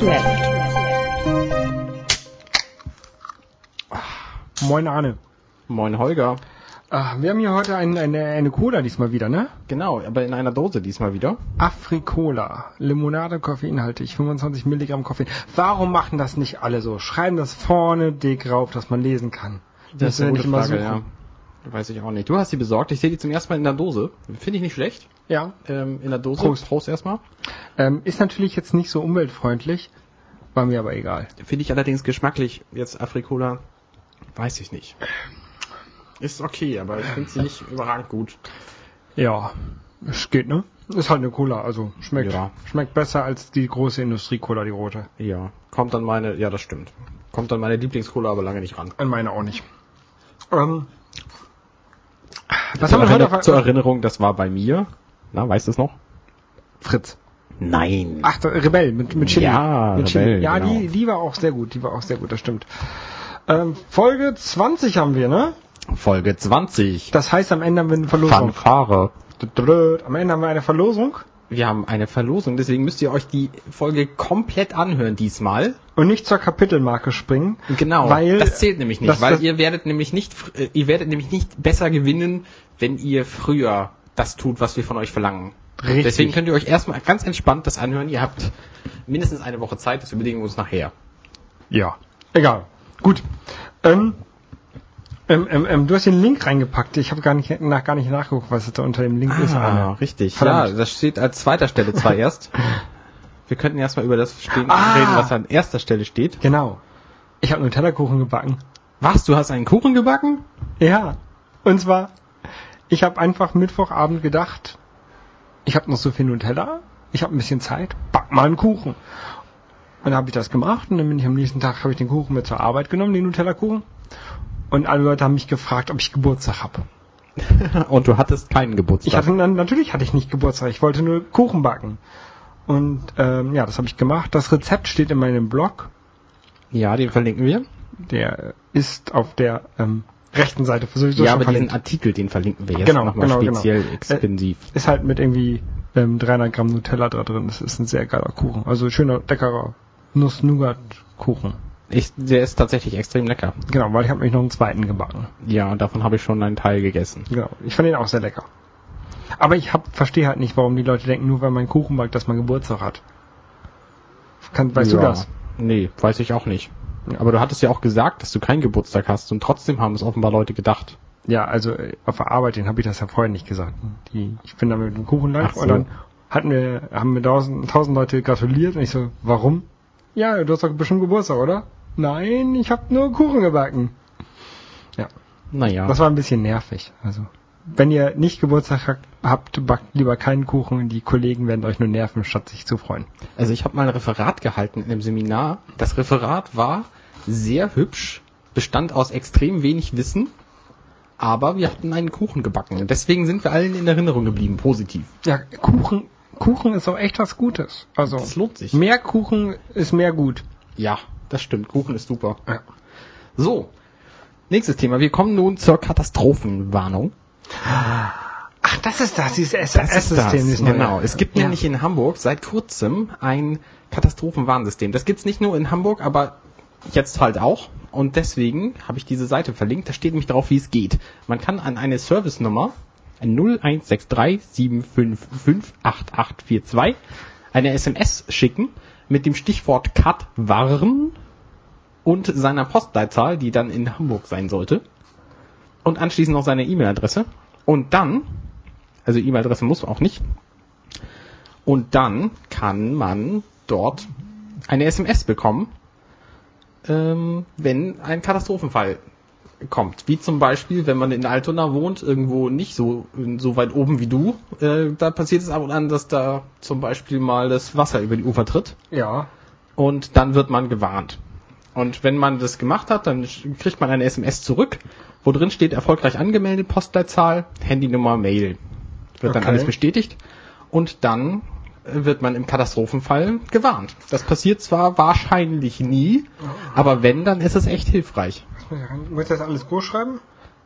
Left. Moin Arne. Moin Holger. Ah, wir haben hier heute ein, eine, eine Cola diesmal wieder, ne? Genau, aber in einer Dose diesmal wieder. Afrikola. Limonade, koffeinhaltig, 25 Milligramm Koffein. Warum machen das nicht alle so? Schreiben das vorne dick rauf, dass man lesen kann. Das ist eine gute Frage, suchen. ja. Weiß ich auch nicht. Du hast die besorgt. Ich sehe die zum ersten Mal in der Dose. Finde ich nicht schlecht. Ja. Ähm, in der Dose. Prost. Prost erstmal. Ähm, ist natürlich jetzt nicht so umweltfreundlich, war mir aber egal. Finde ich allerdings geschmacklich jetzt Afrikola. Weiß ich nicht. Ist okay, aber ich finde sie nicht überragend gut. Ja, es geht, ne? Ist halt eine Cola, also schmeckt, Ja. schmeckt besser als die große Industrie-Cola, die rote. Ja. Kommt dann meine, ja das stimmt. Kommt dann meine Lieblingscola aber lange nicht ran. An meine auch nicht. Ähm, was zur, haben wir heute Erinner auf zur Erinnerung, das war bei mir. Na, weißt du es noch? Fritz. Nein. Ach, Rebell mit, mit Chili. Ja, mit Rebell, Ja, genau. die, die war auch sehr gut. Die war auch sehr gut, das stimmt. Ähm, Folge 20 haben wir, ne? Folge 20. Das heißt, am Ende haben wir eine Verlosung. Fanfare. Am Ende haben wir eine Verlosung Wir haben eine Verlosung, deswegen müsst ihr euch die Folge komplett anhören diesmal. und nicht zur Kapitelmarke springen. Genau, Weil, das zählt nämlich nicht, weil ihr werdet nämlich nicht, ihr werdet nämlich nicht besser gewinnen, wenn ihr früher das tut, was wir von euch verlangen. Richtig. Deswegen könnt ihr euch erstmal ganz entspannt das anhören. Ihr habt mindestens eine Woche Zeit, das überlegen wir uns nachher. Ja. Egal. Gut. Ähm, ähm, ähm, ähm, du hast den Link reingepackt. Ich habe gar nicht, nach, gar nicht nachgeguckt, was da unter dem Link ist. Arne. richtig. Verdammt. Ja, das steht als zweiter Stelle zwar erst. Wir könnten erstmal über das stehen, Ah. reden, was an erster Stelle steht. Genau. Ich habe Nutella-Kuchen gebacken. Was, du hast einen Kuchen gebacken? Ja. Und zwar, ich habe einfach Mittwochabend gedacht, ich habe noch so viel Nutella, ich habe ein bisschen Zeit, back mal einen Kuchen. Und dann habe ich das gemacht und dann bin ich am nächsten Tag, habe ich den Kuchen mit zur Arbeit genommen, den Nutella-Kuchen. Und alle Leute haben mich gefragt, ob ich Geburtstag habe. Und du hattest keinen Geburtstag. Ich hatte natürlich hatte ich nicht Geburtstag, ich wollte nur Kuchen backen. Und ähm, ja, das habe ich gemacht. Das Rezept steht in meinem Blog. ja, den verlinken wir. Der ist auf der ähm, rechten Seite sowieso ja, aber verlinkt. diesen Artikel, den verlinken wir jetzt Genau, nochmal genau, genau. speziell Äh, expensiv. ist halt mit irgendwie ähm, 300 Gramm Nutella da drin. Das ist ein sehr geiler Kuchen. Also schöner, leckerer Nuss-Nougat-Kuchen. Ich, der ist tatsächlich extrem lecker. Genau, weil ich habe mich noch einen zweiten gebacken. Ja, und davon habe ich schon einen Teil gegessen. Genau, ich fand den auch sehr lecker. Aber ich verstehe halt nicht, warum die Leute denken, nur weil man Kuchen backt, dass man Geburtstag hat. Kann, weißt ja. du das? Nee, weiß ich auch nicht. Aber du hattest ja auch gesagt, dass du keinen Geburtstag hast und trotzdem haben es offenbar Leute gedacht. Ja, also äh, auf der Arbeit, den habe ich das ja vorher nicht gesagt. Die, ich bin da mit dem Kuchen lang so. und dann hatten wir, haben mir tausend, tausend Leute gratuliert und ich so, warum? Ja, du hast doch bestimmt Geburtstag, oder? Nein, ich habe nur Kuchen gebacken. Ja, Naja. das war ein bisschen nervig. Also, wenn ihr nicht Geburtstag ha- habt, backt lieber keinen Kuchen. Die Kollegen werden euch nur nerven, statt sich zu freuen. Also ich habe mal ein Referat gehalten in einem Seminar. Das Referat war sehr hübsch, bestand aus extrem wenig Wissen, aber wir hatten einen Kuchen gebacken. Deswegen sind wir allen in Erinnerung geblieben, positiv. Ja, Kuchen, Kuchen ist auch echt was Gutes. Also, Das lohnt sich. mehr Kuchen ist mehr gut. Ja, das stimmt. Kuchen ist super. Ja. So, nächstes Thema. Wir kommen nun zur Katastrophenwarnung. Ach, das ist das, dieses ist das. Neue. Genau. Es gibt Ja. nämlich in Hamburg seit kurzem ein Katastrophenwarnsystem. Das gibt's nicht nur in Hamburg, aber jetzt halt auch. Und deswegen habe ich diese Seite verlinkt. Da steht nämlich drauf, wie es geht. Man kann an eine Service-Nummer 0163 755 8842 eine SMS schicken mit dem Stichwort Cut warn und seiner Postleitzahl, die dann in Hamburg sein sollte. Und anschließend noch seine E-Mail-Adresse. Und dann, also E-Mail-Adresse muss auch nicht. Und dann kann man dort eine SMS bekommen, ähm, wenn ein Katastrophenfall kommt. Wie zum Beispiel, wenn man in Altona wohnt, irgendwo nicht so, so weit oben wie du, äh, da passiert es ab und an, dass da zum Beispiel mal das Wasser über die Ufer tritt Ja. und dann wird man gewarnt. Und wenn man das gemacht hat, dann kriegt man eine SMS zurück, wo drin steht erfolgreich angemeldet, Postleitzahl, Handynummer, Mail. Wird dann Okay. alles bestätigt und dann äh, wird man im Katastrophenfall gewarnt. Das passiert zwar wahrscheinlich nie, aber wenn, dann ist es echt hilfreich. Muss ich das alles groß schreiben?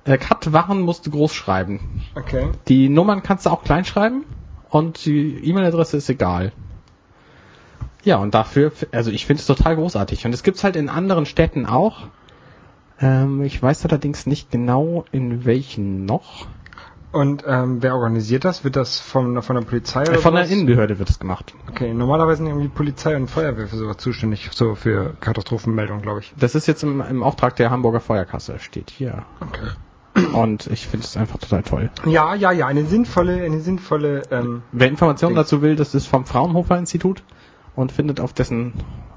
Äh, Cut warn musst du groß schreiben. Okay. Die Nummern kannst du auch klein schreiben und die E-Mail-Adresse ist egal. Ja, und dafür, also ich finde es total großartig. Und es gibt's halt in anderen Städten auch. Ähm, ich weiß allerdings nicht genau, in welchen noch. Und ähm, wer organisiert das? Wird das von, von der Polizei oder Von der sowas? Innenbehörde wird es gemacht. Okay, normalerweise sind irgendwie Polizei und Feuerwehr für sowas zuständig, so für Katastrophenmeldungen, glaube ich. Das ist jetzt im, im Auftrag der Hamburger Feuerkasse, steht hier. Okay. Und ich finde es einfach total toll. Ja, ja, ja, eine sinnvolle, eine sinnvolle, ähm, Wer Informationen dazu will, das ist vom Fraunhofer Institut und findet auf dessen,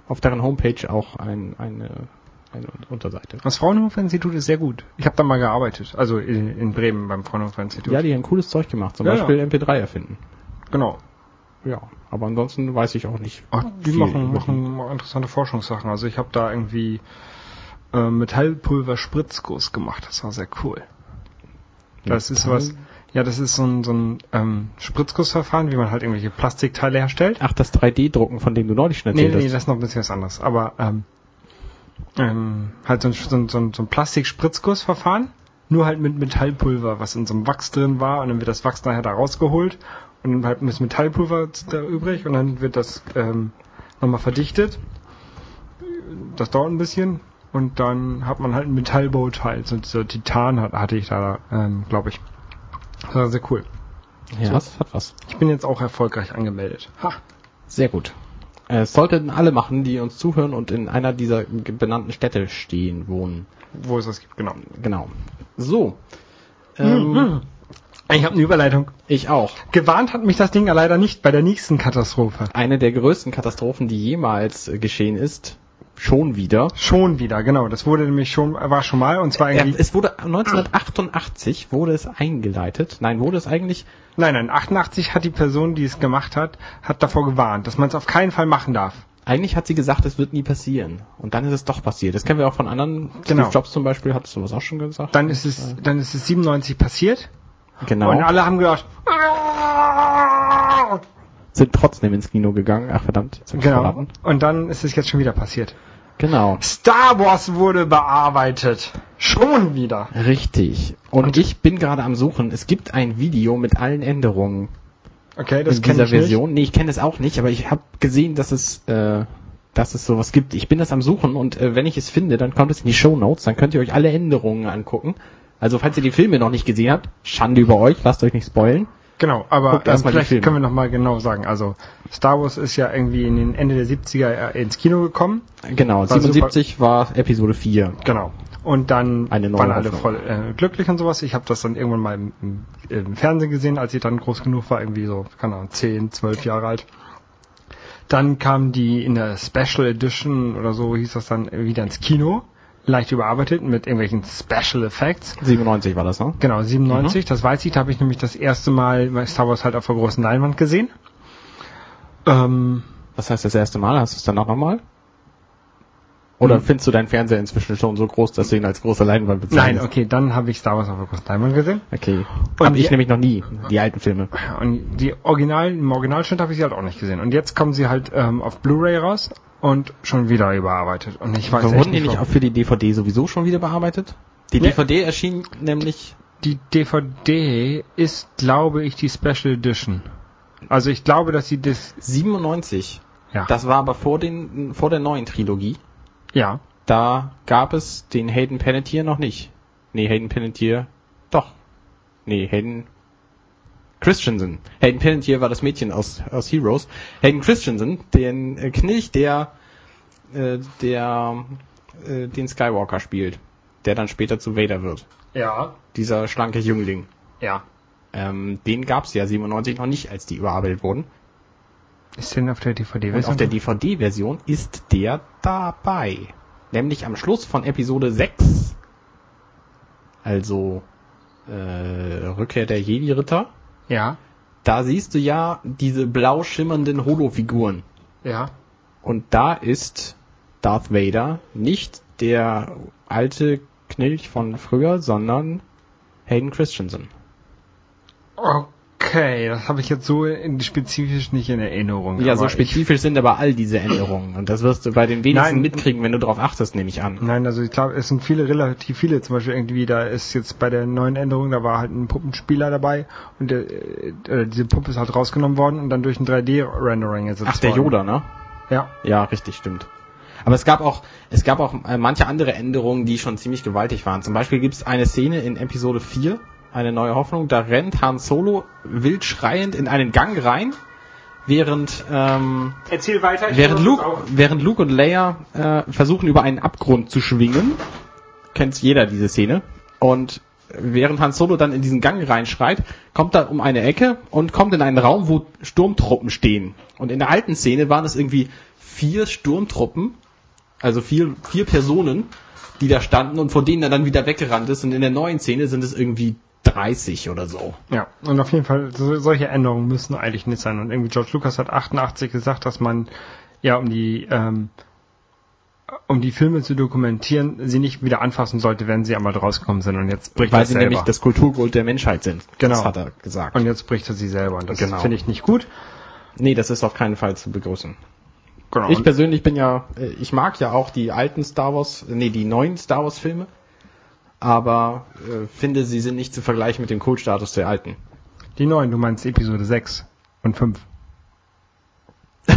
auf deren Homepage auch ein, eine, eine Unterseite. das Fraunhofer-Institut ist sehr gut. Ich habe da mal gearbeitet, also in, in Bremen beim Fraunhofer-Institut. Ja, die haben cooles Zeug gemacht, zum Ja, Beispiel MP3 erfinden. genau. Ja, aber ansonsten weiß ich auch nicht. Ach, die machen, machen interessante Forschungssachen. Also ich habe da irgendwie äh, Metallpulver-Spritzguss gemacht. Das war sehr cool. Das ist was. Ja, das ist so ein, so ein ähm, Spritzgussverfahren, wie man halt irgendwelche Plastikteile herstellt. Ach, das 3D-Drucken, von dem du neulich schon Nee, erzählt nee, hast. das ist noch ein bisschen was anderes. Aber ähm, ähm, halt so ein, so ein, so ein, Plastik-Spritzgussverfahren, nur halt mit Metallpulver, was in so einem Wachs drin war und dann wird das Wachs nachher da rausgeholt und dann halt das Metallpulver da übrig und dann wird das ähm, nochmal verdichtet. Das dauert ein bisschen und dann hat man halt ein Metallbauteil, so, so Titan hat, hatte ich da, ähm, glaube ich. Das war sehr cool. ja, so. das hat was. Ich bin jetzt auch erfolgreich angemeldet. Ha. Sehr gut. Äh, Es sollten alle machen, die uns zuhören und in einer dieser benannten Städte stehen, wohnen. Wo es das gibt, genau. Genau. So. Ähm, Ich habe eine Überleitung. Ich auch. Gewarnt hat mich das Ding ja leider nicht bei der nächsten Katastrophe. Eine der größten Katastrophen, die jemals geschehen ist. Schon wieder. Schon wieder, genau. Das wurde nämlich schon, war schon mal und zwar Äh, irgendwie. es wurde 1988 wurde es eingeleitet. Nein, wurde es eigentlich nein, nein, 88 hat die Person, die es gemacht hat, hat davor gewarnt, dass man es auf keinen Fall machen darf. Eigentlich hat sie gesagt, es wird nie passieren. Und dann ist es doch passiert. Das kennen wir auch von anderen. Genau. Steve Jobs zum Beispiel hat sowas auch schon gesagt. Dann ist es, dann ist es 97 passiert genau. und alle haben gedacht, sind trotzdem ins Kino gegangen. Ach verdammt. Genau. verraten. Und dann ist es jetzt schon wieder passiert. Genau. Star Wars wurde bearbeitet. Schon wieder. Richtig. Und, Und- ich bin gerade am Suchen. Es gibt ein Video mit allen Änderungen Okay, das in kenne dieser ich nicht. Version. Nee, ich kenne es auch nicht, aber ich habe gesehen, dass es, äh, dass es sowas gibt. Ich bin das am Suchen und äh, wenn ich es finde, dann kommt es in die Show Notes. Dann könnt ihr euch alle Änderungen angucken. Also falls ihr die Filme noch nicht gesehen habt, Schande über euch, lasst euch nicht spoilen. Genau, aber ähm, vielleicht können wir noch mal genau sagen. Also Star Wars ist ja irgendwie in den Ende der 70er ins Kino gekommen. Genau, War 77 war Episode 4. Genau. Und dann Eine neue waren alle Hoffnung. voll äh, glücklich und sowas. Ich habe das dann irgendwann mal im, im, im Fernsehen gesehen, als ich dann groß genug war, irgendwie so, keine Ahnung, 10, 12 Jahre alt. Dann kam die in der Special Edition oder so hieß das dann wieder ins Kino. Leicht überarbeitet mit irgendwelchen Special Effects. 97 war das, ne? Genau, 97, das weiß ich, da habe ich nämlich das erste Mal bei Star Wars halt auf der großen Leinwand gesehen. Ähm, Was heißt das erste Mal? Hast du es dann auch nochmal? Oder Hm. findest du deinen Fernseher inzwischen schon so groß, dass du ihn als große Leinwand nein, bezeichnest? okay, dann habe ich Star Wars auf der großen Leinwand gesehen. Okay. Und Hab ich nämlich noch nie, die alten Filme. Und die Original, im Originalschnitt habe ich sie halt auch nicht gesehen. Und jetzt kommen sie halt ähm, auf Blu-ray raus und schon wieder überarbeitet. Und ich weiß Aber wurden die nicht, auch für die DVD sowieso schon wieder bearbeitet? Die Nee. DVD erschien nämlich, Die DVD ist, glaube ich, die Special Edition. Also ich glaube, dass sie das... 97. Ja. Das war aber vor den, vor der neuen Trilogie. Ja. Da gab es den Hayden Panettiere noch nicht. Nee, Hayden Panettiere, doch. Nee, Hayden Christensen. Hayden Panettiere war das Mädchen aus, aus Heroes. Hayden Christensen, den äh, Knilch, der, äh, der, äh, den Skywalker spielt. Der dann später zu Vader wird. Ja. Dieser schlanke Jüngling. Ja. Ähm, den gab's ja 97 noch nicht, als die überarbeitet wurden. Ist denn auf der DVD? Und auf der DVD-Version ist der dabei. Nämlich am Schluss von Episode 6. Also äh, Rückkehr der Jedi-Ritter. Ja. Da siehst du ja diese blau schimmernden Holo-Figuren. Ja. Und da ist Darth Vader nicht der alte Knilch von früher, sondern Hayden Christensen. Okay, das habe ich jetzt so in, spezifisch nicht in Erinnerung. Ja, so spezifisch sind aber all diese Änderungen. Und das wirst du bei den wenigsten Nein. mitkriegen, wenn du darauf achtest, nehme ich an. Nein, also ich glaube, es sind viele, relativ viele. Zum Beispiel irgendwie, da ist jetzt bei der neuen Änderung, da war halt ein Puppenspieler dabei und der, äh, diese Puppe ist halt rausgenommen worden und dann durch ein 3D-Rendering ersetzt Ach, der worden. Yoda, ne? Ja. Ja, richtig, stimmt. Aber es gab auch, es gab auch äh, manche andere Änderungen, die schon ziemlich gewaltig waren. Zum Beispiel gibt es eine Szene in Episode 4, eine neue Hoffnung, da rennt Han Solo wild schreiend in einen Gang rein, während, ähm, Erzähl weiter. während, Luke, während Luke und Leia äh, versuchen über einen Abgrund zu schwingen. Kennt jeder diese Szene. Und während Han Solo dann in diesen Gang reinschreit, kommt er um eine Ecke und kommt in einen Raum, wo Sturmtruppen stehen. Und in der alten Szene waren es irgendwie vier Sturmtruppen, also vier, vier Personen, die da standen und von denen er dann wieder weggerannt ist. Und in der neuen Szene sind es irgendwie 30 oder so. Ja, und auf jeden Fall, so, solche Änderungen müssen eigentlich nicht sein. Und irgendwie George Lucas hat 88 gesagt, dass man ja um die ähm, um die Filme zu dokumentieren, sie nicht wieder anfassen sollte, wenn sie einmal rausgekommen sind. Und jetzt bricht Weil er sie selber. nämlich das Kulturgold der Menschheit sind. Genau. Das hat er gesagt. und jetzt bricht er sie selber. Und das Genau. finde ich nicht gut. nee, das ist auf keinen Fall zu begrüßen. Genau. Ich persönlich bin ja, äh, ich mag ja auch die alten Star Wars, nee, die neuen Star Wars Filme, aber äh, finde, sie sind nicht zu vergleichen mit dem Kultstatus der alten. die neuen, du meinst Episode 6 und 5.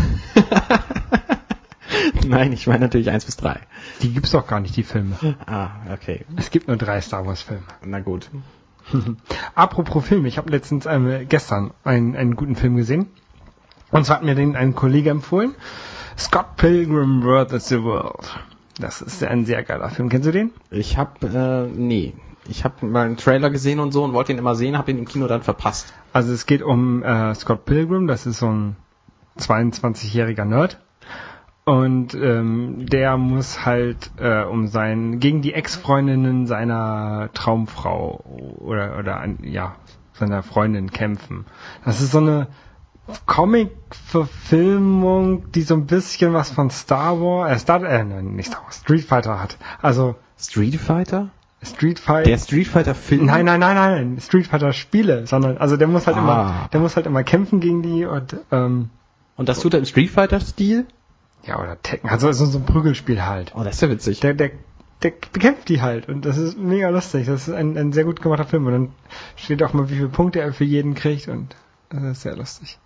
Nein, ich meine natürlich eins bis drei. Die gibt's doch gar nicht, die Filme. Ah, okay. Es gibt nur drei Star Wars Filme. Na gut. Apropos Film, ich habe letztens ähm, gestern einen, einen guten Film gesehen. Und zwar hat mir den ein Kollege empfohlen. Scott Pilgrim vs. the World. Das ist ein sehr geiler Film. Kennst du den? Ich habe, äh, nee. Ich habe mal einen Trailer gesehen und so und wollte ihn immer sehen, habe ihn im Kino dann verpasst. Also es geht um äh, Scott Pilgrim, das ist so ein 22-jähriger Nerd. Und ähm, der muss halt äh, um sein gegen die Ex-Freundinnen seiner Traumfrau oder oder ja seiner Freundin kämpfen. Das ist so eine Comic-Verfilmung, die so ein bisschen was von Star Wars, äh, Star, äh, nicht Star Wars, Street Fighter hat. Also Street Fighter? Street Fighter. Der Street Fighter Film? Nein, nein, nein, nein, Street Fighter Spiele, sondern also der muss halt Ah. immer, der muss halt immer kämpfen gegen die und ähm, Und das tut er im Street Fighter Stil? ja oder Tekken, also so so ein Prügelspiel halt. Oh, das ist ja witzig. Der, der, der bekämpft die halt und das ist mega lustig. Das ist ein, ein sehr gut gemachter Film und dann steht auch mal, wie viele Punkte er für jeden kriegt und das ist sehr lustig.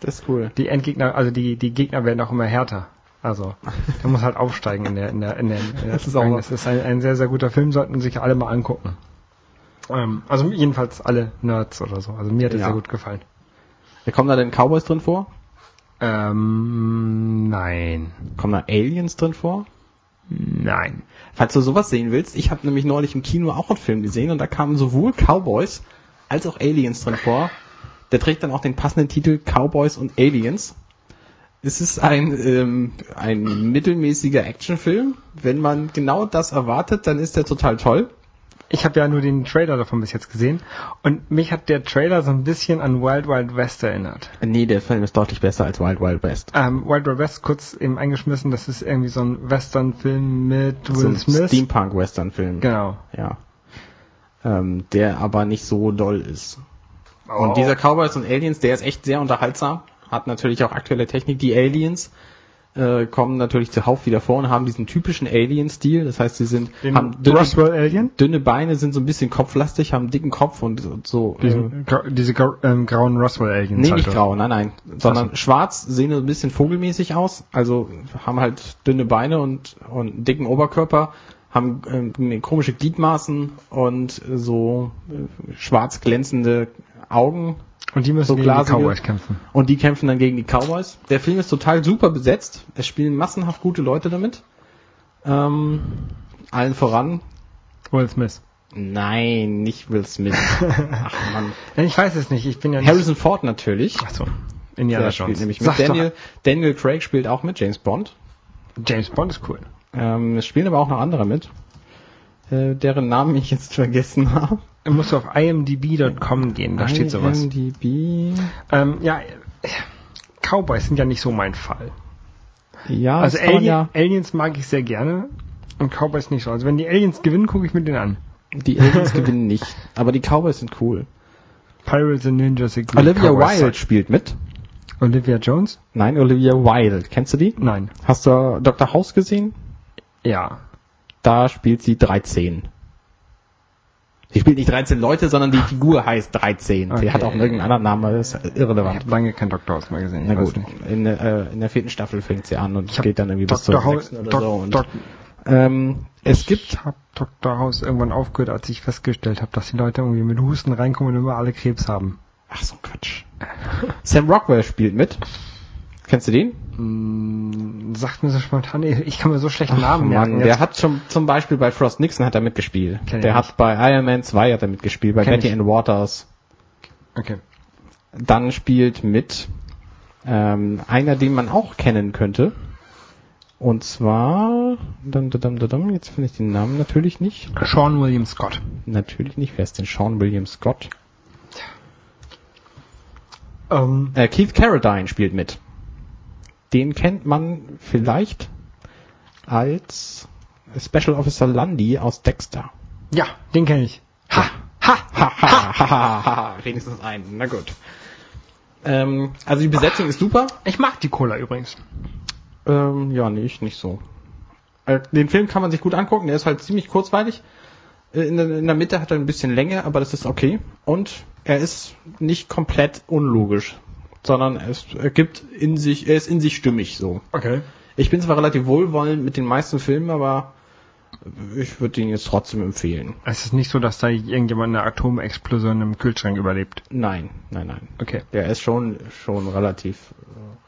Das ist cool. Die Endgegner, also die die Gegner werden auch immer härter. Also der muss halt aufsteigen in der in der in der, in der Das ist auch das ist ein, ein sehr sehr guter Film, sollten sich alle mal angucken. Ähm, also jedenfalls alle Nerds oder so. Also mir hat es Ja. sehr gut gefallen. Kommen da denn Cowboys drin vor? Ähm, nein. Kommen da Aliens drin vor? Nein. Falls du sowas sehen willst, ich habe nämlich neulich im Kino auch einen Film gesehen und da kamen sowohl Cowboys als auch Aliens drin vor. Der trägt dann auch den passenden Titel Cowboys und Aliens. Es ist ein, ähm, ein mittelmäßiger Actionfilm. Wenn man genau das erwartet, dann ist der total toll. Ich habe ja nur den Trailer davon bis jetzt gesehen und mich hat der Trailer so ein bisschen an Wild Wild West erinnert. Nee, der Film ist deutlich besser als Wild Wild West. Ähm, Wild Wild West kurz eben eingeschmissen, das ist irgendwie so ein Western-Film mit So Will ein Smith. Steampunk-Western-Film. Genau. Ja. Ähm, der aber nicht so doll ist. Oh. Und dieser Cowboys und Aliens, der ist echt sehr unterhaltsam. Hat natürlich auch aktuelle Technik. Die Aliens äh, kommen natürlich zuhauf wieder vor und haben diesen typischen Alien-Stil. Das heißt, sie sind den haben dünne, dünne Beine, sind so ein bisschen kopflastig, haben einen dicken Kopf und, und so. Äh, Diesen, gra diese grau ähm, grauen Roswell Aliens. nee, halt, nicht grau, nein, nein. Sondern Ach so. schwarz, sehen so ein bisschen vogelmäßig aus. Also haben halt dünne Beine und, und einen dicken Oberkörper, haben ähm, komische Gliedmaßen und so äh, schwarz glänzende Augen Und die müssen So gegen die Cowboys kämpfen. und die kämpfen dann gegen die Cowboys. Der Film ist total super besetzt. Es spielen massenhaft gute Leute damit. Ähm, allen voran. Will Smith. Nein, nicht Will Smith. Ach man. Ja, Ich weiß es nicht, ich bin ja nicht... Harrison Ford natürlich. Achso. Indiana Der spielt Jones. nämlich Sag mit. doch- Daniel, Daniel Craig spielt auch mit, James Bond. James Bond ist cool. Ähm, es spielen aber auch noch andere mit, äh, deren Namen ich jetzt vergessen habe. Du musst auf imdb.com gehen, da steht sowas. IMDb. Ähm, ja, Cowboys sind ja nicht so mein Fall. Ja, Also Alien, ja, Aliens mag ich sehr gerne und Cowboys nicht so. Also wenn die Aliens gewinnen, gucke ich mir den an. die Aliens gewinnen nicht, aber die Cowboys sind cool. Pirates and Ninjas gut. Olivia Cowboys Wilde spielt mit. Olivia Jones? Nein, Olivia Wilde. Kennst du die? Nein. Hast du Dr. House gesehen? Ja. Da spielt sie 13. Sie spielt nicht 13 Leute, sondern die Figur heißt 13. Okay. Sie hat auch irgendeinen anderen Namen, aber das ist Ich irrelevant. habe lange kein Dr. House mehr gesehen. Ich Na gut, in, der, äh, in der vierten Staffel fängt sie an und Ich geht dann irgendwie bis zur Dr. Sechsten oder Doc, so. Und, Doc, ähm, es gibt ich habe Dr. House irgendwann aufgehört, als ich festgestellt habe, dass die Leute irgendwie mit Husten reinkommen und immer alle Krebs haben. Ach so, Quatsch. Sam Rockwell spielt mit. Kennst du den? Hm, sagt mir so spontan, ich kann mir so schlecht Namen Mann, merken. der Jetzt- hat schon zum Beispiel bei Frost Nixon hat er mitgespielt. Kenn Der nicht. hat bei Iron Man 2 hat er mitgespielt, bei Kenn Betty ich. and Waters. okay. Dann spielt mit ähm, einer, den man auch kennen könnte. Und zwar, dum, dum, dum, jetzt finde ich den Namen natürlich nicht. Sean William Scott. Natürlich nicht. Wer ist denn Sean William Scott? Ähm, Äh, Keith Carradine spielt mit. Den kennt man vielleicht als Special Officer Lundy aus Dexter. ja, den kenne ich. Ha, ha, Ha, ha, ha, ha, ha, wenigstens einen. Na gut. Ähm, also die Besetzung ist super. Ich mag die Cola übrigens. Ähm, ja, nee, ich nicht so. Äh, den Film kann man sich gut angucken, der ist halt ziemlich kurzweilig. Äh, In in der Mitte hat er ein bisschen Länge, aber das ist okay. Und er ist nicht komplett unlogisch, sondern es ergibt in sich, er ist in sich stimmig so. Okay. Ich bin zwar relativ wohlwollend mit den meisten Filmen, aber ich würde ihn jetzt trotzdem empfehlen. Es ist nicht so, dass da irgendjemand eine Atomexplosion im Kühlschrank überlebt. Nein, nein, nein. Okay. Der ist schon, schon relativ,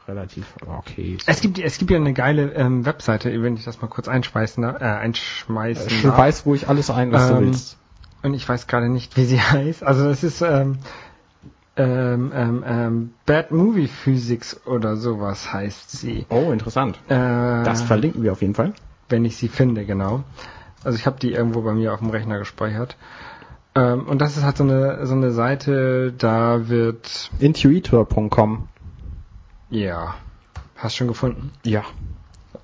äh, relativ okay. Es gibt, es gibt ja eine geile ähm, Webseite, wenn ich das mal kurz einschmeißen, äh, einschmeißen weiß, wo ich alles ein, was du Ähm, willst. Und ich weiß gerade nicht, wie sie heißt. Also es ist ähm, ähm, ähm, ähm, Bad Movie Physics oder sowas heißt sie. Oh, interessant. Äh, Das verlinken wir auf jeden Fall. wenn ich sie finde, genau. Also ich habe die irgendwo bei mir auf dem Rechner gespeichert. Ähm, und das ist halt so eine so eine Seite, da wird Intuitor.com. ja, hast schon gefunden. Ja.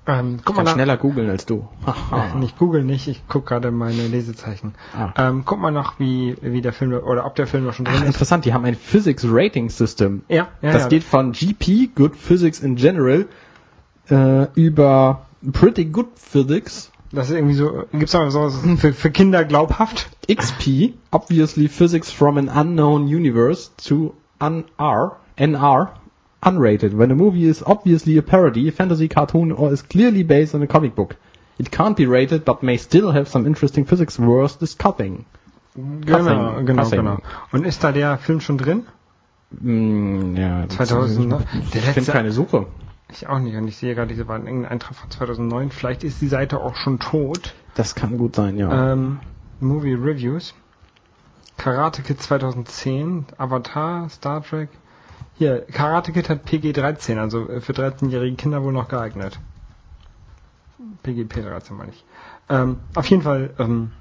Ähm, guck Kann mal schneller googeln als du. Nicht Google nicht, ich guck gerade meine Lesezeichen. Ah. Ähm, guck mal nach, wie wie der Film oder ob der Film noch schon drin Ach, ist. interessant, die haben ein Physics Rating System. Ja, ja, das ja. geht von GP, Good Physics in General, äh, über Pretty Good Physics, Das ist irgendwie so, gibt's auch sowas für, für Kinder glaubhaft? XP, Obviously Physics from an Unknown Universe, to UNR, NR, Unrated, when a movie is obviously a parody, a fantasy cartoon, or is clearly based on a comic book. It can't be rated, but may still have some interesting physics worth discussing. Genau, Passing, genau, passing. genau. Und ist da der Film schon drin? Mm, ja, 2000, ne? Ich finde keine Suche. Ich auch nicht. Und ich sehe gerade, diese war ein Eintrag von 2009. Vielleicht ist die Seite auch schon tot. Das kann gut sein, ja. Ähm, Movie Reviews. Karate Kid 2010. Avatar, Star Trek. Hier, Karate Kid hat PG-13, also für 13-jährige Kinder wohl noch geeignet. PGP-13 meine ich. Ähm, auf jeden Fall, ähm,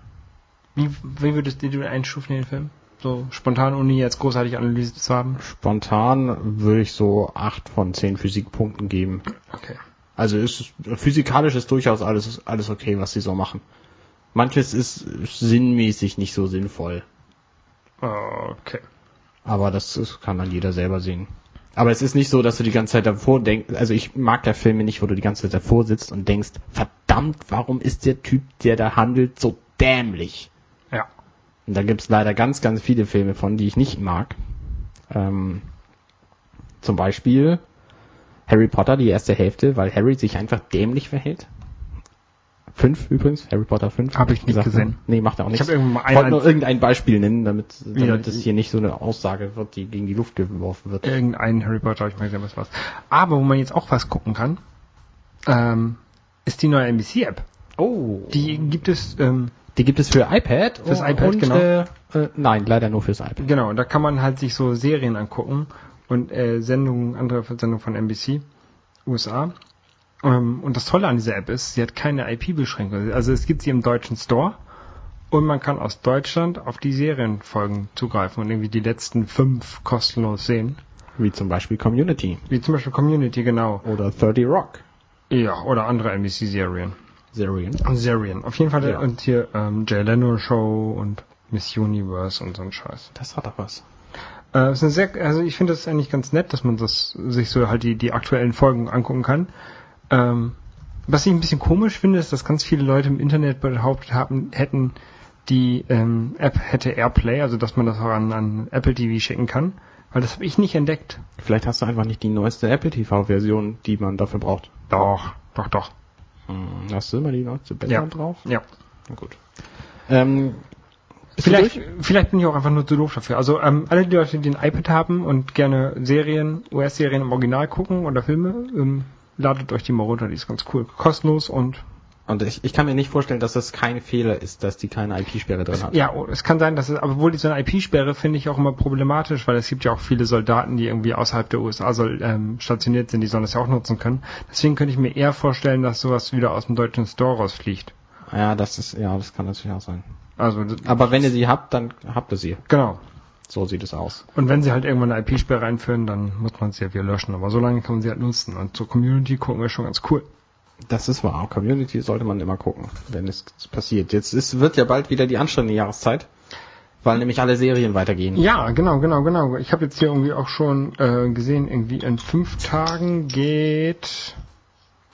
wie, wie würdest du den einstufen, den Film? So spontan, ohne jetzt großartig Analyse zu haben? Spontan würde ich so acht von zehn Physikpunkten geben. Okay. Also ist physikalisch ist durchaus alles alles okay, was sie so machen. Manches ist sinnmäßig nicht so sinnvoll, Okay. Aber das ist, kann dann jeder selber sehen. Aber es ist nicht so, dass du die ganze Zeit davor denkst, also ich mag da Filme nicht, wo du die ganze Zeit davor sitzt und denkst, verdammt, warum ist der Typ, der da handelt, so dämlich? Ja. Und da gibt's leider ganz, ganz viele Filme von, die ich nicht mag. Ähm, zum Beispiel Harry Potter, die erste Hälfte, weil Harry sich einfach dämlich verhält. Fünf übrigens, Harry Potter 5. Hab ich nicht gesehen. Nee, macht er auch nicht. Ich ich wollte nur irgendein Beispiel nennen, damit, damit Ja, es hier nicht so eine Aussage wird, die gegen die Luft geworfen wird. Irgendein Harry Potter, ich ja was was. Aber wo man jetzt auch was gucken kann, ähm, ist die neue NBC-App. Oh. Die gibt es, ähm, Die gibt es für iPad. Fürs iPad, und, genau. Äh, äh, nein, leider nur fürs iPad. genau, da kann man halt sich so Serien angucken und äh, Sendungen, andere Sendungen von NBC, USA. Ähm, und das Tolle an dieser App ist, sie hat keine IP-Beschränkung. Also es gibt sie im deutschen Store und man kann aus Deutschland auf die Serienfolgen zugreifen und irgendwie die letzten fünf kostenlos sehen. Wie zum Beispiel Community Wie zum Beispiel Community, genau. oder 30 Rock. Ja, oder andere NBC-Serien. Serien. Serien. Auf jeden Fall Ja. und hier ähm, Jay Leno Show und Miss Universe und so ein Scheiß. Das hat doch was. Äh, ist eine sehr, also ich finde das eigentlich ganz nett, dass man das sich so halt die, die aktuellen Folgen angucken kann. Ähm, was ich ein bisschen komisch finde, ist, dass ganz viele Leute im Internet behauptet haben, hätten, die ähm, App hätte AirPlay, also dass man das auch an, an Apple TV schicken kann. Weil das habe ich nicht entdeckt. Vielleicht hast du einfach nicht die neueste Apple TV-Version, die man dafür braucht. Doch, doch, doch. Hm, hast du immer die neueste besser Ja. drauf? Ja. Na gut. Ähm, Vielleicht, vielleicht bin ich auch einfach nur zu doof dafür. Also ähm, alle die Leute, die ein iPad haben und gerne Serien, US-Serien im Original gucken oder Filme, ähm, ladet euch die mal runter, die ist ganz cool. Kostenlos und Und ich, ich kann mir nicht vorstellen, dass das kein Fehler ist, dass die keine IP-Sperre drin hat. ja, es kann sein, dass es, aber wohl diese IP-Sperre finde ich auch immer problematisch, weil es gibt ja auch viele Soldaten, die irgendwie außerhalb der USA soll, ähm, stationiert sind, die sollen das ja auch nutzen können. Deswegen könnte ich mir eher vorstellen, dass sowas wieder aus dem deutschen Store rausfliegt. Ja, das ist, ja, das kann natürlich auch sein. Also, Aber wenn ihr sie habt, dann habt ihr sie. genau. So sieht es aus. Und wenn sie halt irgendwann eine IP-Sperre einführen, dann muss man sie ja wieder löschen. Aber so lange kann man sie halt nutzen. Und zur Community gucken wir schon ganz cool. Das ist wahr. Community sollte man immer gucken, wenn es passiert. Jetzt ist, wird ja bald wieder die anstrengende Jahreszeit, weil nämlich alle Serien weitergehen. Ja, genau, genau, genau. Ich habe jetzt hier irgendwie auch schon äh, gesehen, irgendwie in fünf Tagen geht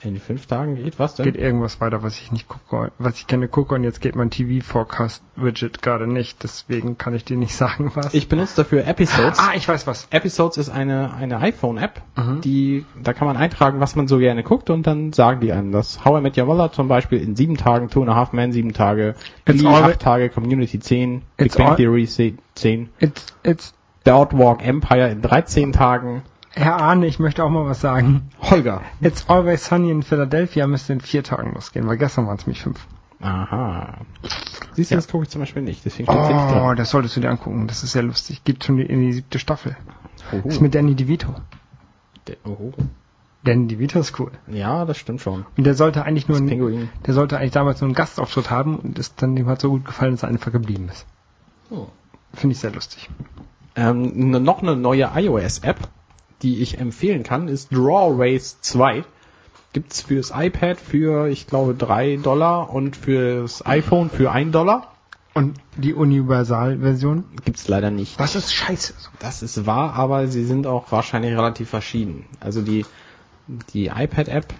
In fünf Tagen geht was denn? geht irgendwas weiter, was ich nicht gucke, was ich gerne gucke und jetzt geht mein TV Forecast Widget gerade nicht, deswegen kann ich dir nicht sagen was. Ich benutze dafür Episodes. ah, ich weiß was. Episodes ist eine, eine iPhone-App, Mhm. die, da kann man eintragen, was man so gerne guckt und dann sagen die einem das. How I Met Your Mother zum Beispiel in sieben Tagen, Two and a Half Men sieben Tage, Glee acht Tage, Community zehn, Big Bang Theory zehn, It's it's Boardwalk Empire in 13 Tagen. Herr Arne, ich möchte auch mal was sagen. Holger. It's Always Sunny in Philadelphia müsste in vier Tagen losgehen, weil gestern waren es mich fünf. Aha. Siehst du, Ja. das gucke ich zum Beispiel nicht, deswegen nicht Oh, drin. das solltest du dir angucken. Das ist sehr lustig. Geht schon in die siebte Staffel. Oho. Das ist mit Danny DeVito. Der- Oho. Danny DeVito ist cool. Ja, das stimmt schon. Und der sollte eigentlich nur ein, der sollte eigentlich damals nur einen Gastauftritt haben und ist dann dem hat so gut gefallen, dass er einfach geblieben ist. Oh. Finde ich sehr lustig. Ähm, noch eine neue iOS-App, die ich empfehlen kann, ist Draw Race 2. Gibt's fürs iPad für, ich glaube, 3 Dollar und fürs iPhone für 1 Dollar. Und die Universal-Version? Gibt's leider nicht. Das ist scheiße. Das ist wahr, aber sie sind auch wahrscheinlich relativ verschieden. Also die, die iPad-App,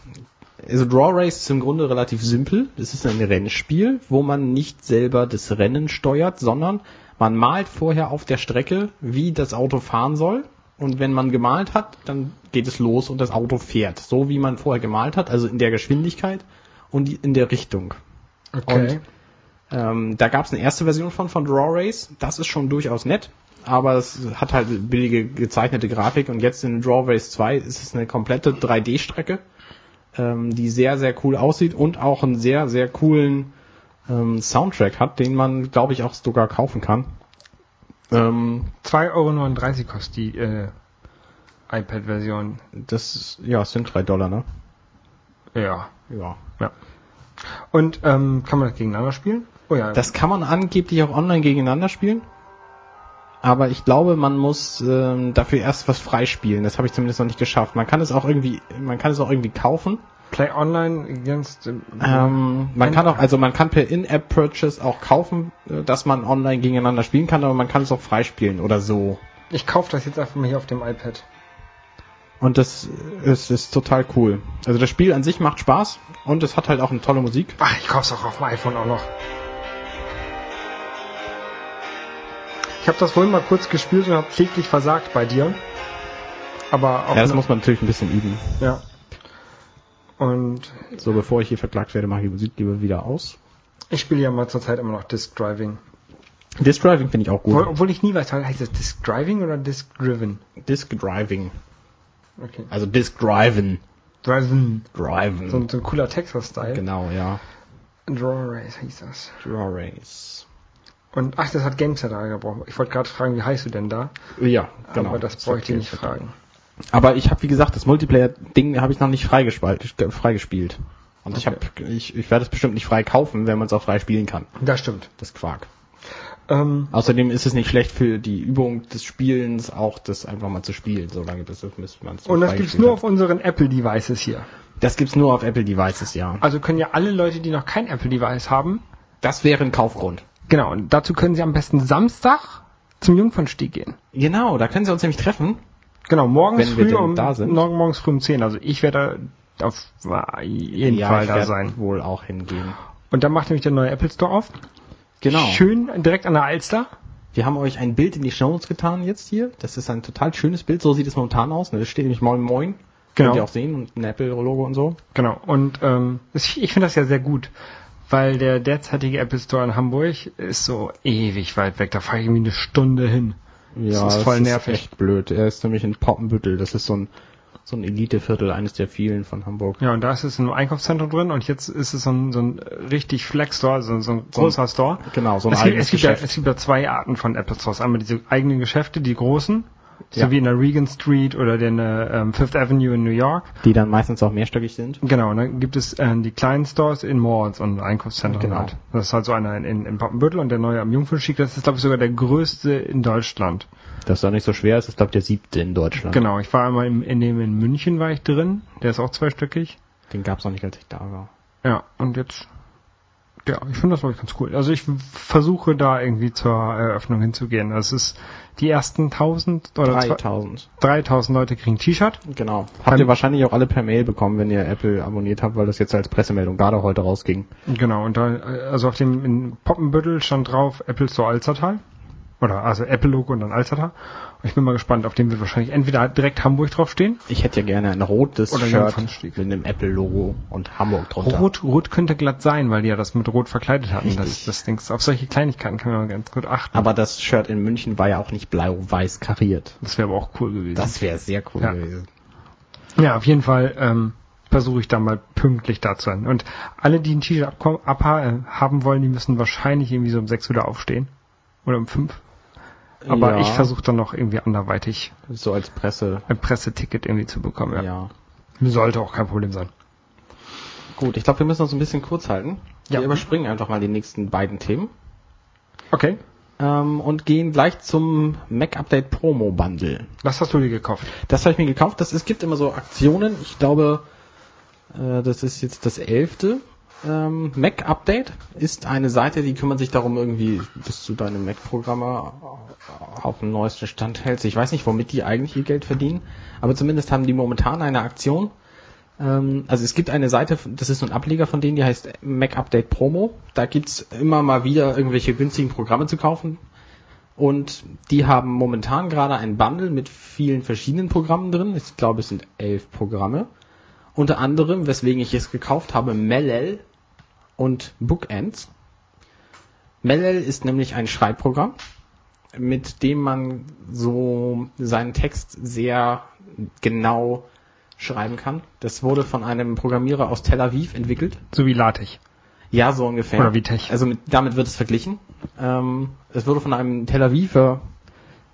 also Draw Race ist im Grunde relativ simpel. Es ist ein Rennspiel, wo man nicht selber das Rennen steuert, sondern man malt vorher auf der Strecke, wie das Auto fahren soll. Und wenn man gemalt hat, dann geht es los und das Auto fährt. So wie man vorher gemalt hat, also in der Geschwindigkeit und in der Richtung. Okay. Ähm, da gab es eine erste Version von, von Draw Race. Das ist schon durchaus nett, aber es hat halt billige gezeichnete Grafik und jetzt in Draw Race 2 ist es eine komplette 3D-Strecke, ähm, die sehr, sehr cool aussieht und auch einen sehr, sehr coolen ähm, Soundtrack hat, den man, glaube ich, auch sogar kaufen kann. Ähm, 2,39 Euro kostet die äh, iPad-Version. das ist, ja, es sind drei Dollar, ne? Ja. Ja. ja. Und ähm, kann man das gegeneinander spielen? Oh ja. Das kann man angeblich auch online gegeneinander spielen. Aber ich glaube, man muss ähm, dafür erst was freispielen. Das habe ich zumindest noch nicht geschafft. Man kann es auch irgendwie, man kann es auch irgendwie kaufen. Play Online against. Ähm, Ähm, man kann auch, also man kann per In-App-Purchase auch kaufen, äh, dass man online gegeneinander spielen kann, aber man kann es auch freispielen oder so. ich kaufe das jetzt einfach mal hier auf dem iPad. Und das ist, ist total cool. Also das Spiel an sich macht Spaß und es hat halt auch eine tolle Musik. Ach, ich kauf's auch auf dem iPhone auch noch. Ich habe das vorhin mal kurz gespielt und habe kläglich versagt bei dir. Aber auch Ja, das muss man natürlich ein bisschen üben. ja. Und So, bevor ich hier verklagt werde, mache ich die Musik lieber wieder aus. ich spiele ja mal zurzeit immer noch Disk Driving. Disc Driving finde ich auch gut. obwohl ich nie weiß, heißt das Disk Driving oder Disk Driven? Disc Driving. Okay. Also Disc Driven. Driven. Driven. So, ein- so ein cooler Texas-Style. Genau, ja. Draw Race hieß das. Draw Race. Und ach, das hat GameCenter gebraucht. Ich wollte gerade fragen, wie heißt du denn da? Ja, genau. Aber das bräuchte ich nicht fragen. Aber ich habe, wie gesagt, das Multiplayer-Ding habe ich noch nicht freigespielt. Und ich Okay. habe, ich, ich werde es bestimmt nicht frei kaufen, wenn man es auch frei spielen kann. Das stimmt. Das ist Quark. Ähm, Außerdem ist es nicht schlecht für die Übung des Spielens, auch das einfach mal zu spielen, solange das müsste man es und das gibt's nur auf unseren Apple-Devices hier. Das gibt's nur auf Apple Devices, ja. Also können ja alle Leute, die noch kein Apple-Device haben, Das wäre ein Kaufgrund. genau, und dazu können sie am besten Samstag zum Jungfernstieg gehen. Genau, da können Sie uns nämlich treffen. Genau, morgens früh um da sind. morgen- morgens früh um 10. Also ich werde auf jeden Fall ich da sein. wohl auch hingehen. Und dann macht nämlich der neue Apple Store auf. Genau. Schön direkt an der Alster. Wir haben euch ein Bild in die Shownotes getan jetzt hier. Das ist ein total schönes Bild. So sieht es momentan aus. Ne? Das steht nämlich Moin Moin. Genau. Könnt ihr auch sehen. Und ein Apple-Logo und so. Genau. Und ähm, ich, ich finde das ja sehr gut, weil der derzeitige Apple Store in Hamburg ist so ewig weit weg. Da fahre ich irgendwie eine Stunde hin. Ja, ist voll nervig. echt blöd. Er ist nämlich in Poppenbüttel. Das ist so ein, so ein Eliteviertel, eines der vielen von Hamburg. Ja, und da ist es ein Einkaufszentrum drin und jetzt ist es so ein, so ein richtig Flex Store, also so ein großer Store. Genau, so ein Es gibt, eigenes es, gibt ja, es gibt ja zwei Arten von Apple Stores. Einmal diese eigenen Geschäfte, die großen, Ja. so wie in der Regan Street oder der ähm, Fifth Avenue in New York. Die dann meistens auch mehrstöckig sind. Genau, und dann gibt es äh, die kleinen Stores in Malls und Einkaufszentren Genau. halt. Das ist halt so einer in, in, in Poppenbüttel und der neue am Jungfernstieg, das ist glaube ich sogar der größte in Deutschland. Das ist auch nicht so schwer. Es ist, glaube ich, der siebte in Deutschland. Genau, ich war einmal im, in dem in München war ich drin, der ist auch zweistöckig. Den gab es noch nicht, als ich da war. Ja, und jetzt, ja, ich finde das glaube ich ganz cool. Also ich versuche da irgendwie zur Eröffnung hinzugehen. Das ist die ersten 1000 oder zwei- 3000. 3000 Leute kriegen T-Shirt. Genau. Habt ihr wahrscheinlich auch alle per Mail bekommen, wenn ihr Apple abonniert habt, weil das jetzt als Pressemeldung gerade heute rausging. Genau, und da, also auf dem in Poppenbüttel stand drauf Apple Store Alzertal. Oder also Apple-Logo und dann Alzertal. Und ich bin mal gespannt, auf dem wird wahrscheinlich entweder direkt Hamburg draufstehen. Ich hätte ja gerne ein rotes Oder Shirt mit einem Apple-Logo und Hamburg drunter. Rot, Rot könnte glatt sein, weil die ja das mit Rot verkleidet hatten. Das, Richtig. das Ding, auf solche Kleinigkeiten kann man ganz gut achten. Aber das Shirt in München war ja auch nicht blau-weiß kariert. das wäre aber auch cool gewesen. Das wäre sehr cool Ja. gewesen. Ja, auf jeden Fall ähm, versuche ich da mal pünktlich da zu sein. Und alle, die ein T-Shirt abkommen- abha- äh, haben wollen, die müssen wahrscheinlich irgendwie so um sechs wieder aufstehen. Oder um fünf. Aber Ja. ich versuche dann noch irgendwie anderweitig So als Presse. ein Presseticket irgendwie zu bekommen. Ja. Ja. Sollte auch kein Problem sein. Gut, ich glaube, wir müssen uns ein bisschen kurz halten. Ja. Wir überspringen einfach mal die nächsten beiden Themen Okay. ähm, und gehen gleich zum Mac Update Promo Bundle. Was hast du dir gekauft? Das habe ich mir gekauft. Das, es gibt immer so Aktionen. Ich glaube, äh, das ist jetzt das elfte. Ähm, Mac Update ist eine Seite, die kümmert sich darum, irgendwie, dass du deine Mac-Programme auf den neuesten Stand hältst. Ich weiß nicht, womit die eigentlich ihr Geld verdienen, aber zumindest haben die momentan eine Aktion. Ähm, also es gibt eine Seite, das ist so ein Ableger von denen, die heißt Mac Update Promo. Da gibt's immer mal wieder irgendwelche günstigen Programme zu kaufen. Und die haben momentan gerade ein Bundle mit vielen verschiedenen Programmen drin. Ich glaube, es sind elf Programme. Unter anderem, weswegen ich es gekauft habe, Melel und Bookends. Melel ist nämlich ein Schreibprogramm, mit dem man so seinen Text sehr genau schreiben kann. Das wurde von einem Programmierer aus Tel Aviv entwickelt. So wie LaTeX. Ja, so ungefähr. Oder wie Tech. Also mit, damit wird es verglichen. Ähm, es wurde von einem Tel Aviver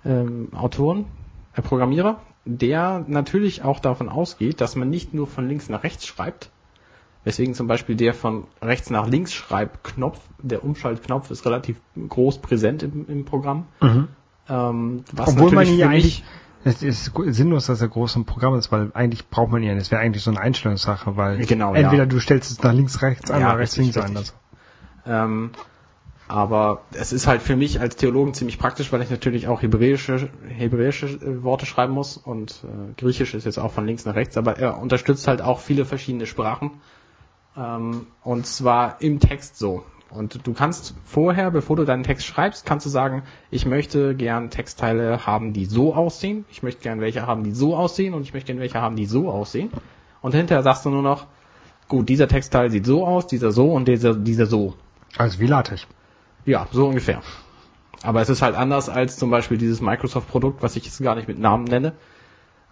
ähm, Autoren, äh, Programmierer, der natürlich auch davon ausgeht, dass man nicht nur von links nach rechts schreibt, weswegen zum Beispiel der von rechts nach links Schreibknopf, der Umschaltknopf ist relativ groß präsent im, im Programm. Ähm, was Mhm. Obwohl man mich- eigentlich, es ist sinnlos, dass er groß im Programm ist, weil eigentlich braucht man ihn, es wäre eigentlich so eine Einstellungssache, weil Genau, entweder ja. du stellst es nach links, rechts an, Ja, oder rechts, links an. Also. Ähm, aber es ist halt für mich als Theologen ziemlich praktisch, weil ich natürlich auch hebräische, hebräische äh, Worte schreiben muss und äh, Griechisch ist jetzt auch von links nach rechts, aber er unterstützt halt auch viele verschiedene Sprachen. Ähm, und zwar im Text so. Und du kannst vorher, bevor du deinen Text schreibst, kannst du sagen, ich möchte gern Textteile haben, die so aussehen, ich möchte gern welche haben, die so aussehen und ich möchte gern welche haben, die so aussehen. Und hinterher sagst du nur noch, gut, dieser Textteil sieht so aus, dieser so und dieser, dieser so. also wie LaTeX. Ja, so ungefähr. Aber es ist halt anders als zum Beispiel dieses Microsoft-Produkt, was ich jetzt gar nicht mit Namen nenne.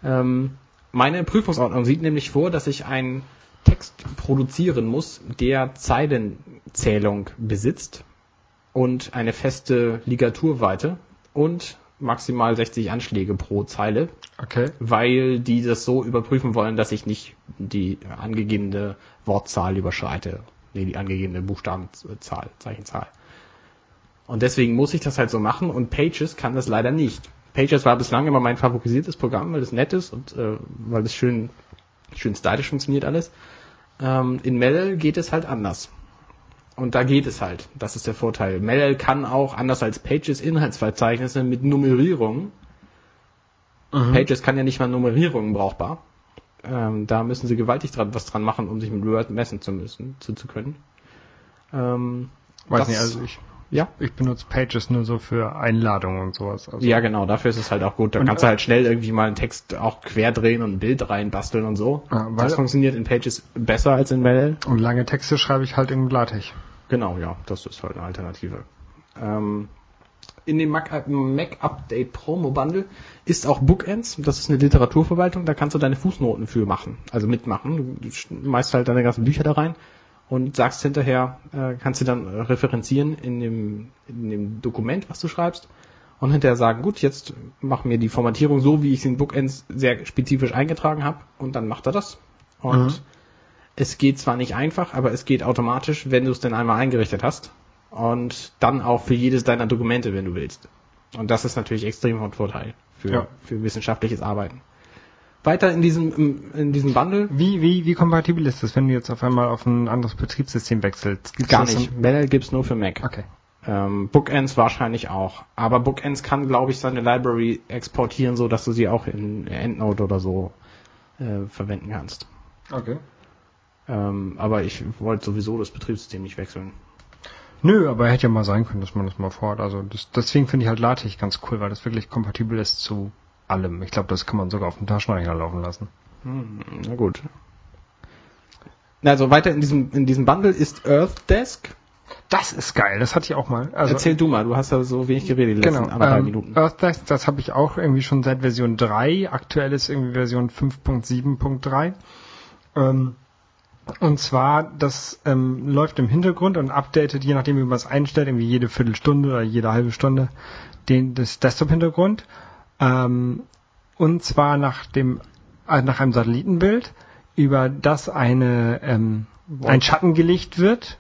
Ähm, meine Prüfungsordnung sieht nämlich vor, dass ich einen Text produzieren muss, der Zeilenzählung besitzt und eine feste Ligaturweite und maximal 60 Anschläge pro Zeile, Okay. weil die das so überprüfen wollen, dass ich nicht die angegebene Wortzahl überschreite. Nee, die angegebene Buchstabenzahl, Zeichenzahl. Und deswegen muss ich das halt so machen und Pages kann das leider nicht. Pages war bislang immer mein favorisiertes Programm, weil es nett ist und äh, weil es schön, schön stylisch funktioniert alles. Ähm, in Melel geht es halt anders. Und da geht es halt. Das ist der Vorteil. Melel kann auch, anders als Pages, Inhaltsverzeichnisse mit Nummerierung. Pages kann ja nicht mal Nummerierungen brauchbar. Ähm, da müssen sie gewaltig dran, was dran machen, um sich mit Word messen zu müssen, zu, zu können. Ähm, Weiß nicht, also ich, Ja. Ich benutze Pages nur so für Einladungen und sowas. Also Ja, genau, dafür ist es halt auch gut. Da kannst du halt schnell irgendwie mal einen Text auch quer drehen und ein Bild reinbasteln und so. Weil- das funktioniert in Pages besser als in Mail. Und lange Texte schreibe ich halt in LaTeX. Genau, ja, das ist halt eine Alternative. Ähm, in dem Mac, äh, Mac Update Promo Bundle ist auch Bookends. Das ist eine Literaturverwaltung. Da kannst du deine Fußnoten für machen, also mitmachen. Du schmeißt halt deine ganzen Bücher da rein und sagst hinterher, äh, kannst du dann referenzieren in dem, in dem Dokument, was du schreibst. Und hinterher sagen, gut, jetzt mach mir die Formatierung so, wie ich es in Bookends sehr spezifisch eingetragen habe. Und dann macht er das. Und Mhm. es geht zwar nicht einfach, aber es geht automatisch, wenn du es denn einmal eingerichtet hast. Und dann auch für jedes deiner Dokumente, wenn du willst. Und das ist natürlich extrem von Vorteil für, Ja. für wissenschaftliches Arbeiten. Weiter in diesem, in diesem Bundle Wie, wie, wie kompatibel ist das, wenn du jetzt auf einmal auf ein anderes Betriebssystem wechselst? Gibt's gar nicht. dann- Mail gibt's nur für Mac. Okay. Ähm, Bookends wahrscheinlich auch. Aber Bookends kann, glaube ich, seine Library exportieren, so dass du sie auch in EndNote oder so äh, verwenden kannst. Okay. Ähm, aber ich wollte sowieso das Betriebssystem nicht wechseln. Nö, aber hätte ja mal sein können, dass man das mal vorhat. Also das, deswegen finde ich halt LaTeX ganz cool, weil das wirklich kompatibel ist zu allem. Ich glaube, das kann man sogar auf dem Taschenrechner laufen lassen. Hm, na gut. Also weiter in diesem, in diesem Bundle ist Earthdesk. Das ist geil, das hatte ich auch mal. Also, Erzähl du mal, du hast ja so wenig geredet die letzten genau, anderthalb ähm, Minuten. Earthdesk, das habe ich auch irgendwie schon seit Version 3. Aktuell ist irgendwie Version 5.7.3. Ähm, und zwar, das ähm, läuft im Hintergrund und updatet, je nachdem, wie man es einstellt, irgendwie jede Viertelstunde oder jede halbe Stunde den, das Desktop-Hintergrund. Ähm, und zwar nach dem, äh, nach einem Satellitenbild, über das eine, ähm, ein Schatten gelegt wird,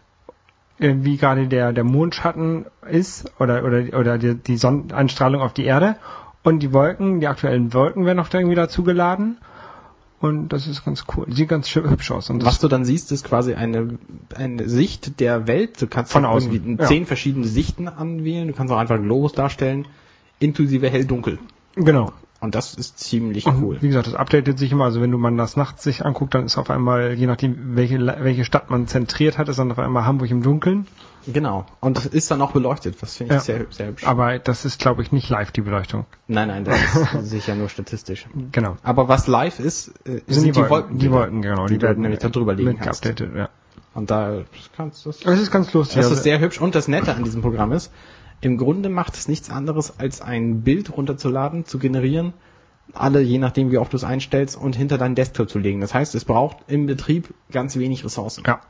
äh, wie gerade der, der Mondschatten ist oder, oder, oder die, die Sonneneinstrahlung auf die Erde. Und die Wolken, die aktuellen Wolken werden noch irgendwie dazu geladen. Und das ist ganz cool. Sieht ganz hübsch aus. Und Was du dann siehst, ist quasi eine, eine Sicht der Welt. Du kannst Von außen, irgendwie ja. zehn verschiedene Sichten anwählen. Du kannst auch einfach einen Globus darstellen, inklusive hell-dunkel. Genau. Und das ist ziemlich Und cool. wie gesagt, das updatet sich immer. Also wenn du man das nachts sich anguckt, dann ist auf einmal, je nachdem, welche, welche Stadt man zentriert hat, ist dann auf einmal Hamburg im Dunkeln. Genau. Und das ist dann auch beleuchtet. Das finde ich Ja. sehr, sehr hübsch. Aber das ist, glaube ich, nicht live, die Beleuchtung. nein, nein, das ist sicher nur statistisch. Genau. Aber was live ist, äh, Sind, die, Wolken, die Wolken, genau. die, du nämlich da drüber kannst. geupdatet, ja. Und da kannst du das. Das ist ganz lustig. Das Also- ist sehr hübsch und das Nette an diesem Programm ist, im Grunde macht es nichts anderes, als ein Bild runterzuladen, zu generieren, alle je nachdem, wie oft du es einstellst, und hinter deinen Desktop zu legen. Das heißt, es braucht im Betrieb ganz wenig Ressourcen. Ja.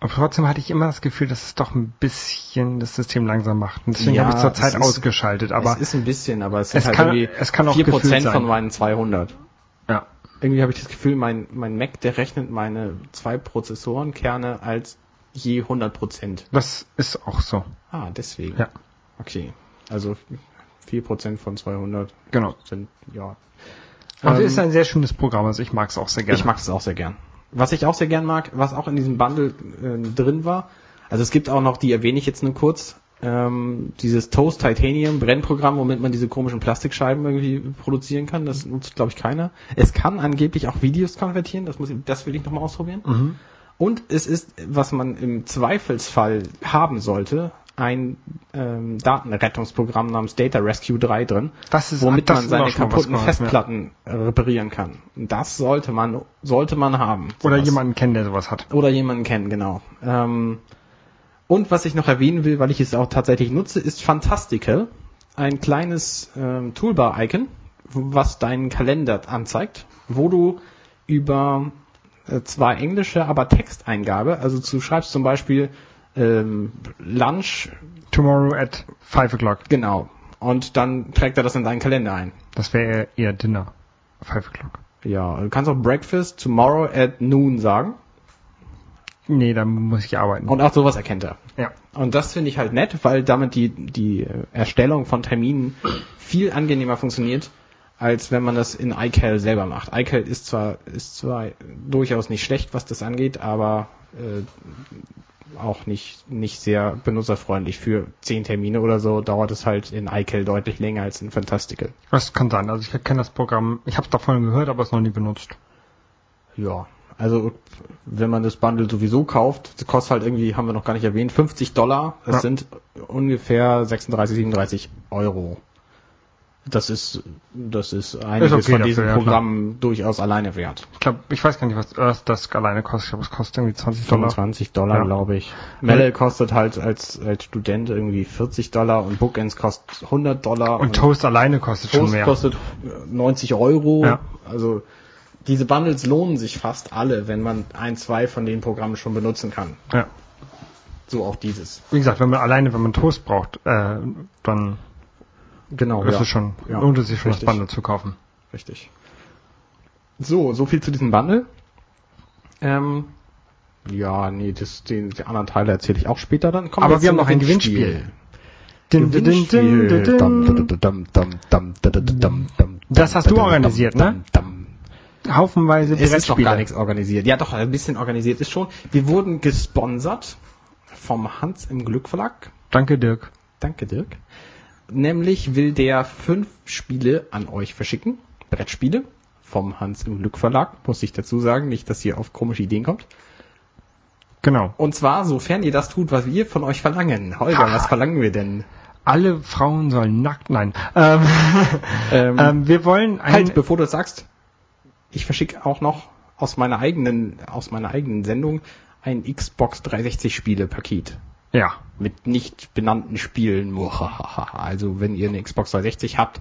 Aber trotzdem hatte ich immer das Gefühl, dass es doch ein bisschen das System langsam macht. Und deswegen Ja, habe ich zur Zeit es ist- ausgeschaltet. Aber es ist ein bisschen, aber es es sind halt kann- irgendwie es kann auch 4% gefühlt sein. von meinen 200. ja. Irgendwie habe ich das Gefühl, mein, mein Mac, der rechnet meine zwei Prozessorenkerne als je 100%. Das ist auch so. Ah, deswegen. Ja. Okay. Also 4% von 200 Genau. sind, ja, Und Ähm, es ist ein sehr schönes Programm. Also ich mag es auch sehr gerne. Ich mag es auch sehr gern. Was ich auch sehr gern mag, was auch in diesem Bundle äh, drin war, also es gibt auch noch, die erwähne ich jetzt nur kurz, ähm, dieses Toast Titanium Brennprogramm, womit man diese komischen Plastikscheiben irgendwie produzieren kann. Das nutzt, glaube ich, keiner. Es kann angeblich auch Videos konvertieren, das, muss ich, das will ich nochmal ausprobieren. Mhm. Und es ist, was man im Zweifelsfall haben sollte, ein ähm, Datenrettungsprogramm namens Data Rescue 3 drin Das ist womit man seine kaputten gehört, ja. Festplatten äh, reparieren kann. Das sollte man, sollte man haben. Oder Sowas. jemanden kennen, der sowas hat. Oder jemanden kennen, genau. Ähm, und was ich noch erwähnen will, weil ich es auch tatsächlich nutze, ist Fantastical. Ein kleines ähm, Toolbar-Icon, was deinen Kalender anzeigt, wo du über äh, zwar englische, aber Texteingabe, also du schreibst zum Beispiel ähm, Lunch, Tomorrow at 5 o'clock. genau, und dann trägt er das in deinen Kalender ein. Das wäre eher, Dinner. 5 o'clock. Ja, du kannst auch Breakfast tomorrow at noon sagen. Nee, da muss ich arbeiten. Und auch sowas erkennt er. ja. Und das finde ich halt nett, weil damit die, die äh, Erstellung von Terminen viel angenehmer funktioniert, als wenn man das in iCal selber macht. iCal ist zwar, ist zwar durchaus nicht schlecht, was das angeht, aber äh, auch nicht, nicht sehr benutzerfreundlich. Für zehn Termine oder so dauert es halt in iCal deutlich länger als in Fantastical. Das kann sein. Also ich kenne das Programm, ich habe es davon gehört, aber es noch nie benutzt. Ja, Also wenn man das Bundle sowieso kauft, das kostet halt irgendwie, haben wir noch gar nicht erwähnt, 50 Dollar. Das Ja. sind ungefähr 36, 37 Euro. Das ist, das ist einiges okay von dafür, diesen ja, klar. Programmen durchaus alleine wert. Ich glaube, ich weiß gar nicht, was Earthdesk alleine kostet. Ich glaube, es kostet irgendwie 20 Dollar. 25 Dollar, Ja. glaube ich. Melle kostet halt als, als Student irgendwie 40 Dollar und Bookends kostet 100 Dollar. Und Toast alleine kostet schon Toast mehr. kostet 90 Euro. Ja. Also diese Bundles lohnen sich fast alle, wenn man ein, zwei von den Programmen schon benutzen kann. Ja. So auch dieses. Wie gesagt, wenn man alleine, wenn man Toast braucht, äh, dann Genau. ist es schon, Ja. lohnt es sich schon, Richtig. das Bundle zu kaufen. Richtig. So, so viel zu diesem Bundle. Ähm, ja, nee, das, den, die anderen Teile erzähle ich auch später dann. Kommen Aber wir haben noch ein Gewinnspiel. Das hast du organisiert, ne? Haufenweise Es ist doch Brettspiele. gar nichts organisiert. Ja, doch, ein bisschen organisiert ist schon. Wir wurden gesponsert vom Hans im Glück Verlag. Danke, Dirk. Danke, Dirk. Nämlich will der fünf Spiele an euch verschicken. Brettspiele vom Hans im Glück Verlag, muss ich dazu sagen. Nicht, dass ihr auf komische Ideen kommt. Genau. Und zwar, sofern ihr das tut, was wir von euch verlangen. Holger, Ah. was verlangen wir denn? Alle Frauen sollen nackt, nein. Ähm, Ähm, ähm, wir wollen ein, halt, bevor du das sagst, ich verschicke auch noch aus meiner eigenen, aus meiner eigenen Sendung ein Xbox 360 Spiele Paket. Ja, mit nicht benannten Spielen. Also wenn ihr eine Xbox 360 habt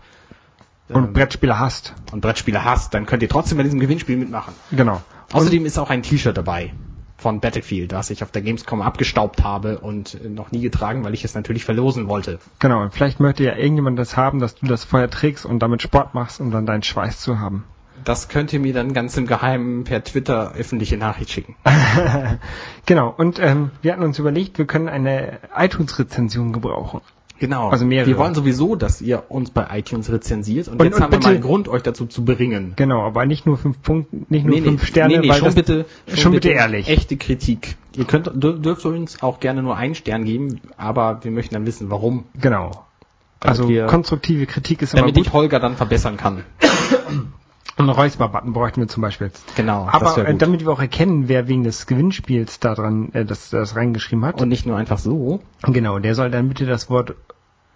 und ähm, Brettspiele hast. und Brettspiele hasst, dann könnt ihr trotzdem bei diesem Gewinnspiel mitmachen. Genau. Außerdem ist auch ein T-Shirt dabei von Battlefield, das ich auf der Gamescom abgestaubt habe und äh, noch nie getragen, weil ich es natürlich verlosen wollte. Genau, und vielleicht möchte ja irgendjemand das haben, dass du das vorher trägst und damit Sport machst, um dann deinen Schweiß zu haben. Das könnt ihr mir dann ganz im Geheimen per Twitter öffentliche Nachricht schicken. Genau, und ähm, wir hatten uns überlegt, wir können eine iTunes-Rezension gebrauchen. Genau. Also mehrere. Wir wollen sowieso, dass ihr uns bei iTunes rezensiert und, Und- jetzt und haben wir bitte- mal einen Grund, euch dazu zu bringen. Genau, aber nicht nur fünf Punkte, nicht nur fünf Sterne, nee, nee, schon bitte, schon bitte ehrlich. Echte Kritik. Ihr könnt, dür- dürft uns auch gerne nur einen Stern geben, aber wir möchten dann wissen, warum. Genau. Also wir- konstruktive Kritik ist immer Damit gut. ich Holger dann verbessern kann. Einen Räusper-Button bräuchten wir zum Beispiel. Genau, Aber äh, damit wir auch erkennen, wer wegen des Gewinnspiels da dran äh, das, das reingeschrieben hat. Und nicht nur einfach so. genau, der soll dann bitte das Wort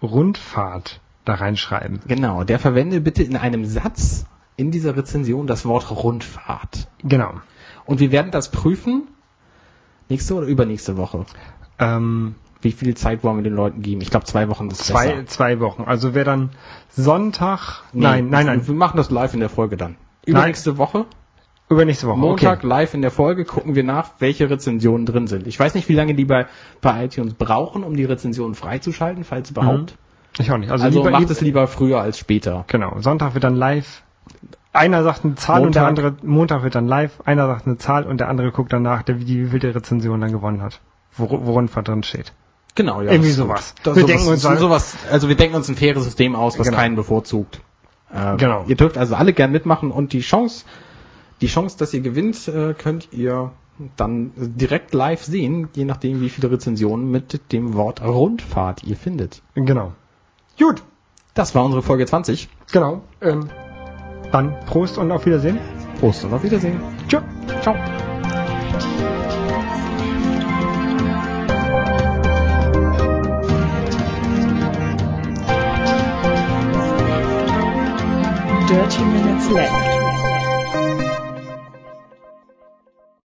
Rundfahrt da reinschreiben. Genau, der verwende bitte in einem Satz in dieser Rezension das Wort Rundfahrt. Genau. Und wir werden das prüfen nächste oder übernächste Woche. Ähm, Wie viel Zeit wollen wir den Leuten geben? Ich glaube, zwei Wochen ist zwei, besser. zwei Wochen. Also wer dann Sonntag, Nee, nein, nein, nein, Wir machen das live in der Folge dann. Übernächste Woche, übernächste Woche. Montag Okay. live in der Folge, gucken wir nach, welche Rezensionen drin sind. Ich weiß nicht, wie lange die bei, bei iTunes brauchen, um die Rezensionen freizuschalten, falls überhaupt. Ich auch nicht. Also, Also, lieber, macht es lieber früher als später. Genau, Sonntag wird dann live. Einer sagt eine Zahl und der Montag. andere, Montag wird dann live, einer sagt eine Zahl und der andere guckt danach, der, wie wie viel der Rezension dann gewonnen hat. Wo, wo Rundfahrt drin steht. Genau, ja. Irgendwie sowas. Wir sowas, denken uns an- sowas, also wir denken uns ein faires System aus, was Genau. keinen bevorzugt. Äh, Genau. Ihr dürft also alle gern mitmachen und die Chance, die Chance, dass ihr gewinnt, äh, könnt ihr dann direkt live sehen, je nachdem, wie viele Rezensionen mit dem Wort Rundfahrt ihr findet. Genau. Gut, Das war unsere Folge 20. genau. Ähm, dann Prost und auf Wiedersehen. Prost und auf Wiedersehen. Tschö. Ciao. 前面的刺猬。